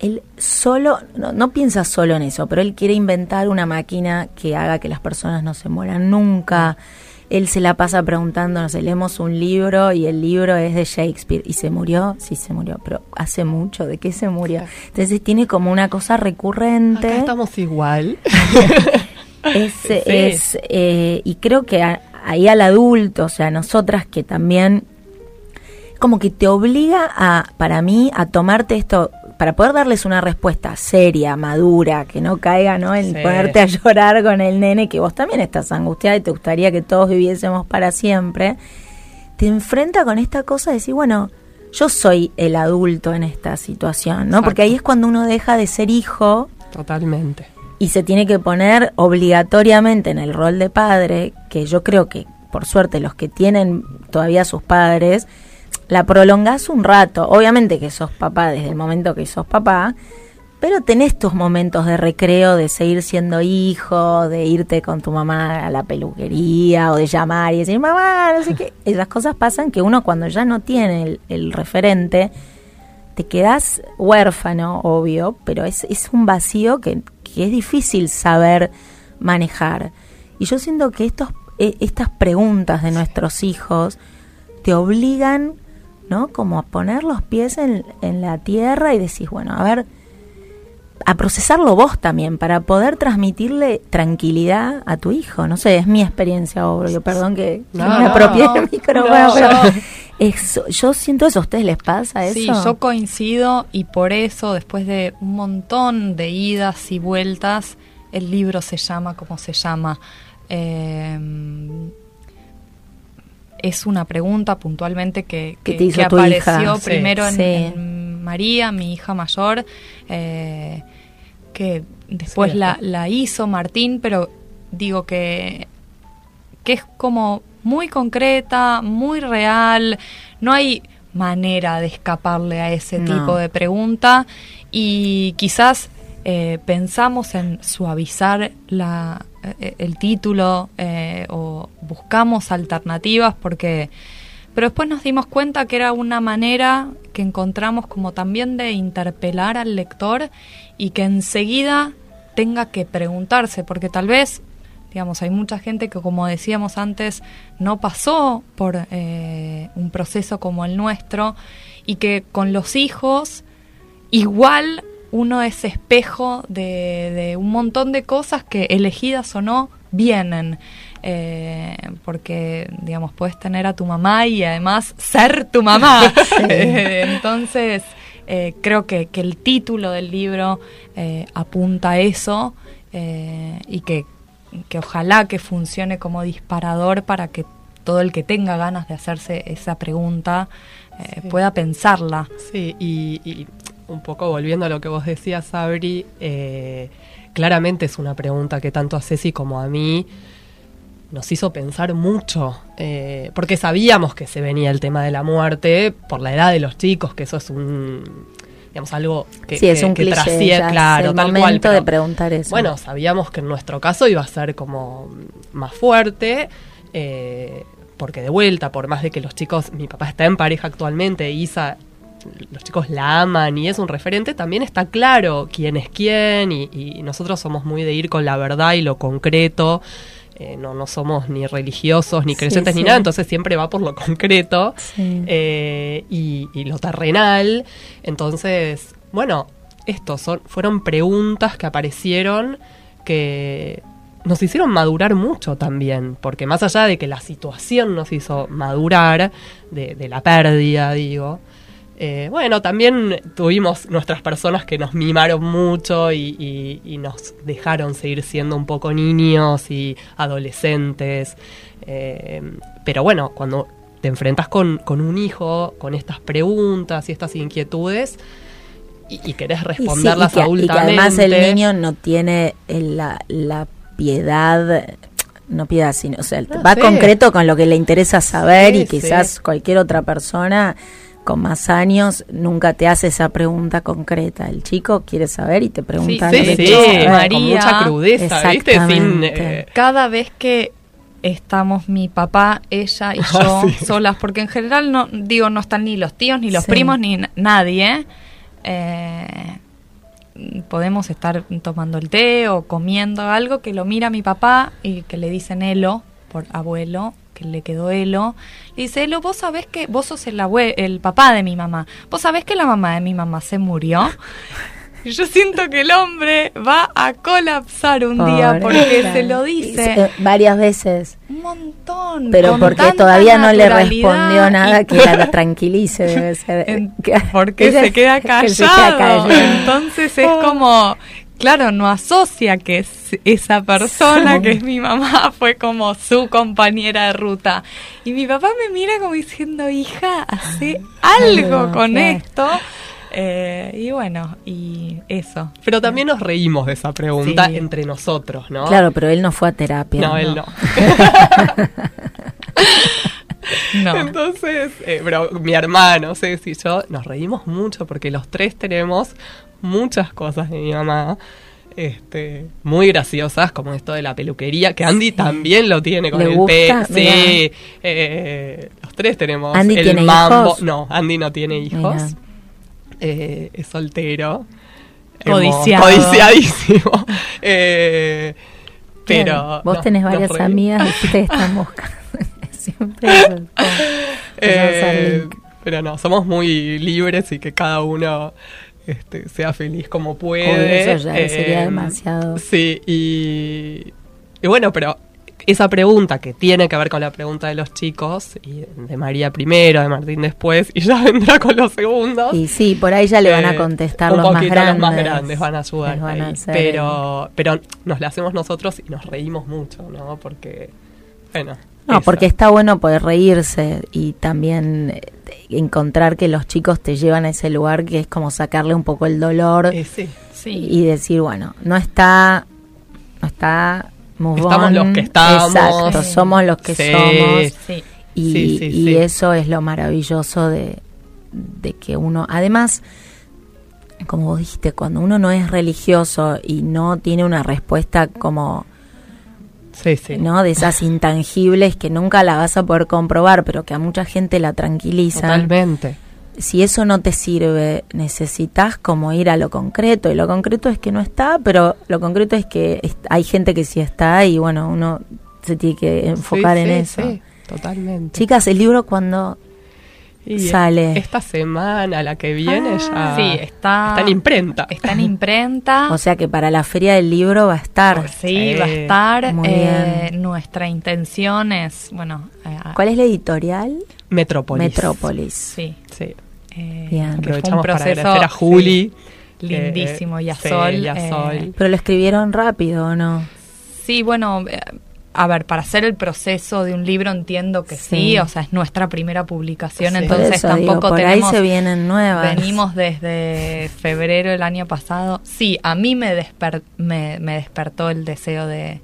él solo, no, piensa solo en eso, pero él quiere inventar una máquina que haga que las personas no se mueran nunca. Él se la pasa preguntando, no sé, leemos un libro y el libro es de Shakespeare. ¿Y se murió? Sí, se murió, pero hace mucho. ¿De qué se murió? Entonces tiene como una cosa recurrente. Acá estamos igual. es, es eh, y creo que ahí al adulto, o sea, nosotras que también como que te obliga a, para mí, a tomarte esto para poder darles una respuesta seria, madura, que no caiga ¿no? en ponerte a llorar con el nene, que vos también estás angustiada y te gustaría que todos viviésemos para siempre, te enfrenta con esta cosa de decir, bueno, yo soy el adulto en esta situación, ¿no? Porque ahí es cuando uno deja de ser hijo. Totalmente. Y se tiene que poner obligatoriamente en el rol de padre, que yo creo que, por suerte, los que tienen todavía sus padres, la prolongás un rato. Obviamente que sos papá desde el momento que sos papá, pero tenés tus momentos de recreo, de seguir siendo hijo, de irte con tu mamá a la peluquería o de llamar y decir, mamá, no sé qué. Esas cosas pasan que uno cuando ya no tiene el, referente, te quedas huérfano, obvio, pero es, es un vacío que, que es difícil saber manejar. Y yo siento que estos, e, estas preguntas de nuestros hijos te obligan ¿no? Como a poner los pies en, la tierra y decís, bueno, a ver, a procesarlo vos también para poder transmitirle tranquilidad a tu hijo. No sé, es mi experiencia, obvio. Perdón que, me apropié del micrófono, yo siento eso. ¿A ustedes les pasa eso? Sí, yo coincido y por eso, después de un montón de idas y vueltas, el libro se llama como se llama. Eh, es una pregunta puntualmente que, que, apareció primero en, María, mi hija mayor, eh, que después la, la, hizo Martín, pero digo que, que es como muy concreta, muy real, no hay manera de escaparle a ese tipo de pregunta y quizás eh, pensamos en suavizar eh, el título eh, o buscamos alternativas porque pero después nos dimos cuenta que era una manera que encontramos como también de interpelar al lector y que enseguida tenga que preguntarse porque tal vez Digamos, hay mucha gente que, como decíamos antes, no pasó por un proceso como el nuestro y que con los hijos igual uno es espejo de, un montón de cosas que elegidas o no vienen. Eh, porque, digamos, puedes tener a tu mamá y además ser tu mamá. entonces, eh, creo que, que, el título del libro eh, apunta a eso y que, que ojalá que funcione como disparador para que todo el que tenga ganas de hacerse esa pregunta pueda pensarla. Sí, y, un poco volviendo a lo que vos decías, Sabri, eh, claramente es una pregunta que tanto a Ceci como a mí nos hizo pensar mucho, eh, porque sabíamos que se venía el tema de la muerte por la edad de los chicos, que eso es un digamos algo que, sí, es un que claro, tal cual. de preguntar eso. Bueno, sabíamos que en nuestro caso iba a ser como más fuerte. Eh, porque de vuelta, por más de que los chicos, mi papá está en pareja actualmente, Isa los chicos la aman y es un referente, también está claro quién es quién y, nosotros somos muy de ir con la verdad y lo concreto. Eh, no, no somos ni religiosos ni creyentes ni nada, entonces siempre va por lo concreto eh, y, lo terrenal. Entonces, bueno, estos son, fueron preguntas que aparecieron que nos hicieron madurar mucho también, porque más allá de que la situación nos hizo madurar, de, de la pérdida, digo, eh, bueno, también tuvimos nuestras personas que nos mimaron mucho y, nos dejaron seguir siendo un poco niños y adolescentes. Eh, pero bueno, cuando te enfrentas con, un hijo, con estas preguntas y estas inquietudes, y, querés responderlas y adultamente. Y que además el niño no tiene la, piedad no piedad, sino, o sea, ah, va concreto con lo que le interesa saber y quizás cualquier otra persona con más años nunca te hace esa pregunta concreta. El chico quiere saber y te pregunta. Sí, sí, María, con mucha crudeza, ¿viste? Eh, Cada vez que estamos mi papá, ella y yo solas, porque en general no digo no están ni los tíos, ni los primos, ni nadie. Eh, podemos estar tomando el té o comiendo algo que lo mira mi papá y que le dicen Elo por abuelo que le quedó Elo, le dice, Elo, vos sabés que vos sos el, el papá de mi mamá, vos sabés que la mamá de mi mamá se murió. Yo siento que el hombre va a colapsar un día porque se lo dice. varias veces. Un montón. Pero porque todavía no le respondió nada que la tranquilice, debe ser. porque se queda callado. Entonces es como claro, no asocia que esa persona que es mi mamá fue como su compañera de ruta. Y mi papá me mira como diciendo, hija, hace algo con esto. Eh, y bueno, y eso. Pero también nos reímos de esa pregunta entre nosotros, ¿no? Claro, pero él no fue a terapia. No, él no. no. Entonces, eh, pero mi hermano, Ceci y yo, nos reímos mucho porque los tres tenemos muchas cosas de mi mamá. Este, muy graciosas, como esto de la peluquería, que Andy también lo tiene con el pelo. Sí, eh, los tres tenemos Andy el tiene mambo. Hijos? No, Andy no tiene hijos. Eh, es soltero. Codiciado. Codiciadísimo. eh, pero. Vos tenés varias amigas que te están buscando. Siempre. Eh, pero no, somos muy libres y que cada uno este, sea feliz como puede. eso ya sería em, demasiado. Sí, y, y bueno, pero esa pregunta que tiene que ver con la pregunta de los chicos, y de María primero, de Martín después, y ya vendrá con los segundos. Y sí, por ahí ya le van a eh, contestar los más grandes. Los más grandes van a ayudar. pero, pero nos la hacemos nosotros y nos reímos mucho, ¿no? Porque, bueno. No, porque está bueno poder reírse y también eh, encontrar que los chicos te llevan a ese lugar que es como sacarle un poco el dolor eh, sí, sí. y decir, bueno, no está, no está, estamos los que estamos, exacto, somos los que somos. Y, y eso es lo maravilloso de, de que uno, además, como vos dijiste, cuando uno no es religioso y no tiene una respuesta como ¿no? De esas intangibles que nunca la vas a poder comprobar, pero que a mucha gente la tranquiliza. Totalmente. si eso no te sirve, necesitas como ir a lo concreto. Y lo concreto es que no está, pero lo concreto es que hay gente que sí está y bueno, uno se tiene que enfocar en eso. Sí, totalmente. Chicas, el libro cuando sale. Esta semana, la que viene, ah. ya. Sí, está, está en imprenta. Está en imprenta. o sea que para la feria del libro va a estar. Sí, va a estar. Eh, nuestra intención es, bueno. Eh, ¿Cuál es la editorial? Metrópolis. Metrópolis. Sí. Sí. Eh, Bien. Aprovechamos un proceso, para a Juli. lindísimo, y a Sol. Pero lo escribieron rápido, ¿o no? Sí, bueno, a ver, para hacer el proceso de un libro entiendo que sí, o sea, es nuestra primera publicación, entonces tampoco por ahí se vienen nuevas. Venimos desde febrero del año pasado. Sí, a mí me, me, despertó el deseo de,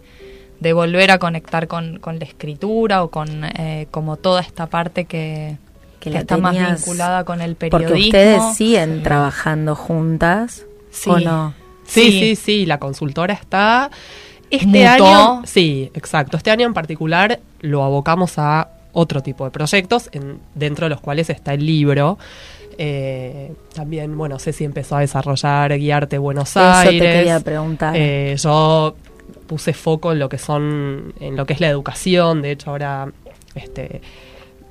volver a conectar con, la escritura o con eh, como toda esta parte que, está más vinculada con el periodismo. Porque ustedes siguen trabajando juntas, ¿o no? sí, sí, sí, la consultora está este año, sí, exacto. Este año en particular lo abocamos a otro tipo de proyectos, en, dentro de los cuales está el libro. Eh, también, bueno, sé si empezó a desarrollar Guiarte Buenos Aires. Eso te quería preguntar. Eh, yo puse foco en lo que son, en lo que es la educación. De hecho, ahora este,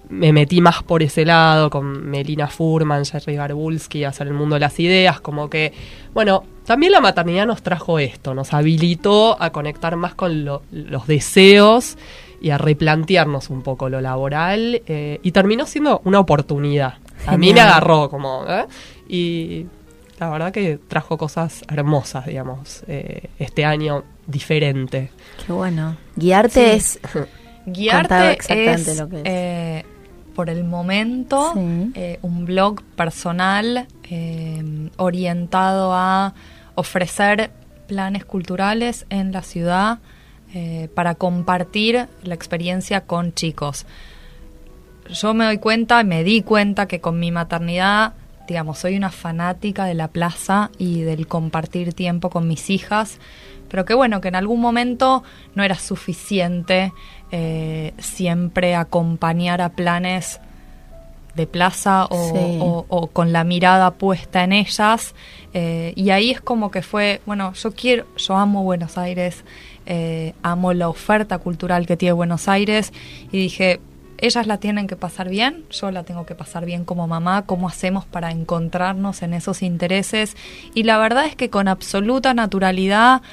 me metí más por ese lado con Melina Furman, Jerry Garbulski, hacer el mundo de las ideas, como que, bueno, también la maternidad nos trajo esto, nos habilitó a conectar más con los deseos y a replantearnos un poco lo laboral eh, y terminó siendo una oportunidad. A mí me agarró como... ¿eh? Y la verdad que trajo cosas hermosas, digamos, eh, este año diferente. Qué bueno. Guiarte es... Guiarte es, lo que es. por el momento, un blog personal orientado a ofrecer planes culturales en la ciudad eh, para compartir la experiencia con chicos. Yo me doy cuenta, me di cuenta que con mi maternidad, digamos, soy una fanática de la plaza y del compartir tiempo con mis hijas, pero que bueno, que en algún momento no era suficiente eh, siempre acompañar a planes de plaza o, con la mirada puesta en ellas. Eh, y ahí es como que fue, bueno, yo quiero, yo amo Buenos Aires, eh, amo la oferta cultural que tiene Buenos Aires y dije, ellas la tienen que pasar bien, yo la tengo que pasar bien como mamá, cómo hacemos para encontrarnos en esos intereses. Y la verdad es que con absoluta naturalidad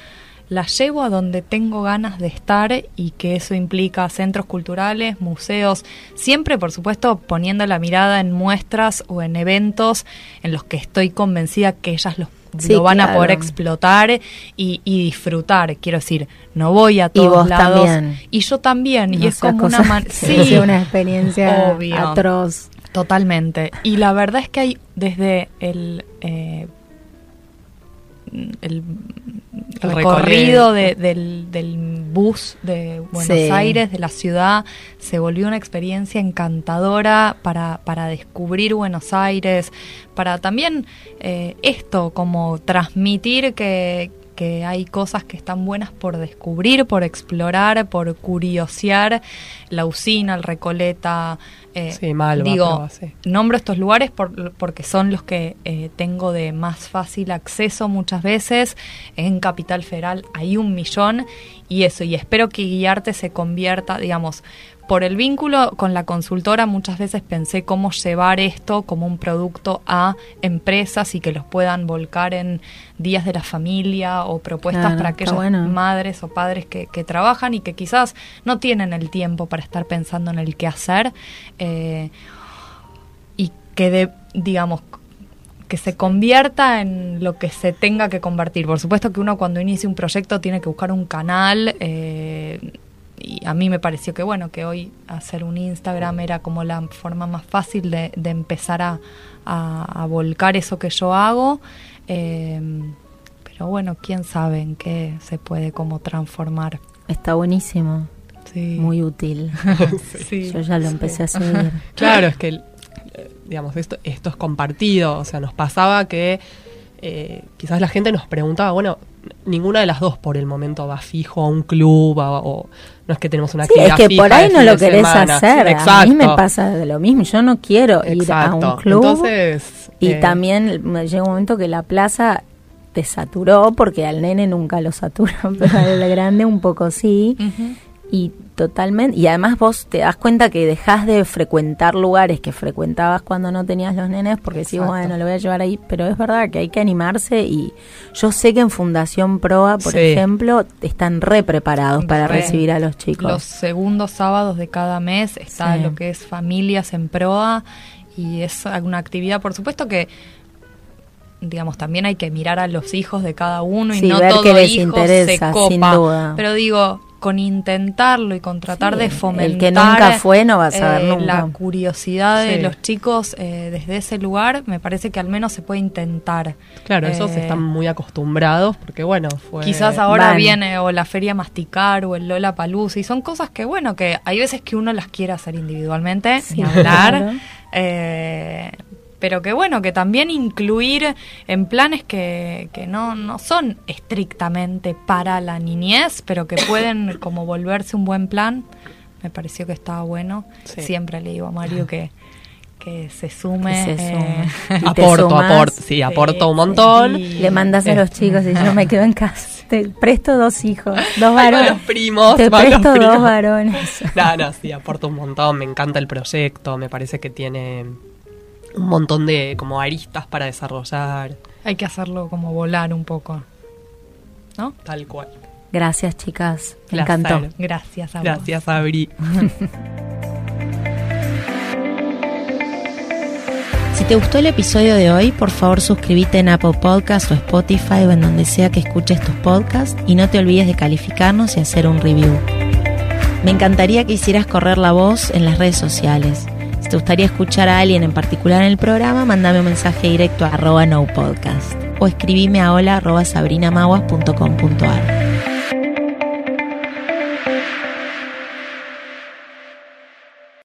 la llevo a donde tengo ganas de estar y que eso implica centros culturales, museos, siempre por supuesto poniendo la mirada en muestras o en eventos en los que estoy convencida que ellas los lo van a poder explotar y, disfrutar. Quiero decir, no voy a todos lados. Y yo también. y es como una, sí, una experiencia atroz. Totalmente. Y la verdad es que hay desde el eh, el, recorrido del, bus de Buenos Aires, de la ciudad, se volvió una experiencia encantadora para, para descubrir Buenos Aires, para también eh, esto, como transmitir que, que hay cosas que están buenas por descubrir, por explorar, por curiosear. La usina, el Recoleta. Eh, sí, mal, digo, nombro estos lugares porque son los que eh, tengo de más fácil acceso muchas veces. En Capital Federal hay un millón y eso, y espero que Guiarte se convierta, digamos, por el vínculo con la consultora muchas veces pensé cómo llevar esto como un producto a empresas y que los puedan volcar en días de la familia o propuestas para aquellas madres o padres que, trabajan y que quizás no tienen el tiempo para estar pensando en el qué hacer eh, y que de, digamos que se convierta en lo que se tenga que convertir. Por supuesto que uno cuando inicia un proyecto tiene que buscar un canal eh, y a mí me pareció que bueno, que hoy hacer un Instagram era como la forma más fácil de, empezar a, volcar eso que yo hago. Em, pero bueno, quién sabe en qué se puede como transformar. Está buenísimo. Muy útil. Yo ya lo empecé a seguir. Claro, es que digamos, esto, esto es compartido. O sea, nos pasaba que eh, quizás la gente nos preguntaba, bueno, ninguna de las dos por el momento va fijo a un club o, no es que tenemos una sí, es que por ahí no lo querés hacer. A mí me pasa de lo mismo. Yo no quiero ir a un club. Entonces, y eh, también llega un momento que la plaza te saturó porque al nene nunca lo saturó, pero al grande un poco sí y totalmente. Y además vos te das cuenta que dejas de frecuentar lugares que frecuentabas cuando no tenías los nenes porque si bueno lo voy a llevar ahí pero es verdad que hay que animarse y yo sé que en Fundación Proa por ejemplo están re preparados para recibir a los chicos. Los segundos sábados de cada mes está lo que es familias en Proa y es una actividad por supuesto que digamos, también hay que mirar a los hijos de cada uno y no todo les hijo interesa, se copa. Pero digo, con intentarlo y con tratar de fomentar el que nunca fue no va a saber eh, la curiosidad de los chicos eh, desde ese lugar me parece que al menos se puede intentar. Claro esos eh, están muy acostumbrados porque bueno fue quizás ahora viene o la feria masticar o el Lola Palusa y son cosas que bueno que hay veces que uno las quiere hacer individualmente sin hablar pero que bueno, que también incluir en planes que, que no, no son estrictamente para la niñez, pero que pueden como volverse un buen plan, me pareció que estaba bueno. Siempre le digo a Mario que, que se sume. Se eh, aporto, aporto, sí, aporto un montón. Le mandas a los chicos y yo me quedo en casa. Te presto dos hijos, dos varones. los primos. Te presto dos varones. No, no, sí, aporto un montón. Me encanta el proyecto. Me parece que tiene un montón de como aristas para desarrollar. Hay que hacerlo como volar un poco, ¿no? Tal cual. Gracias, chicas. Me encantó. Gracias a Gracias, Abri. Si te gustó el episodio de hoy, por favor suscríbete en Apple Podcasts o Spotify o en donde sea que escuches tus podcasts y no te olvides de calificarnos y hacer un review. Me encantaría que hicieras correr la voz en las redes sociales. Te gustaría escuchar a alguien en particular en el programa, mándame un mensaje directo a arroba no podcast o escribime a hola sabrinamaguas.com.ar.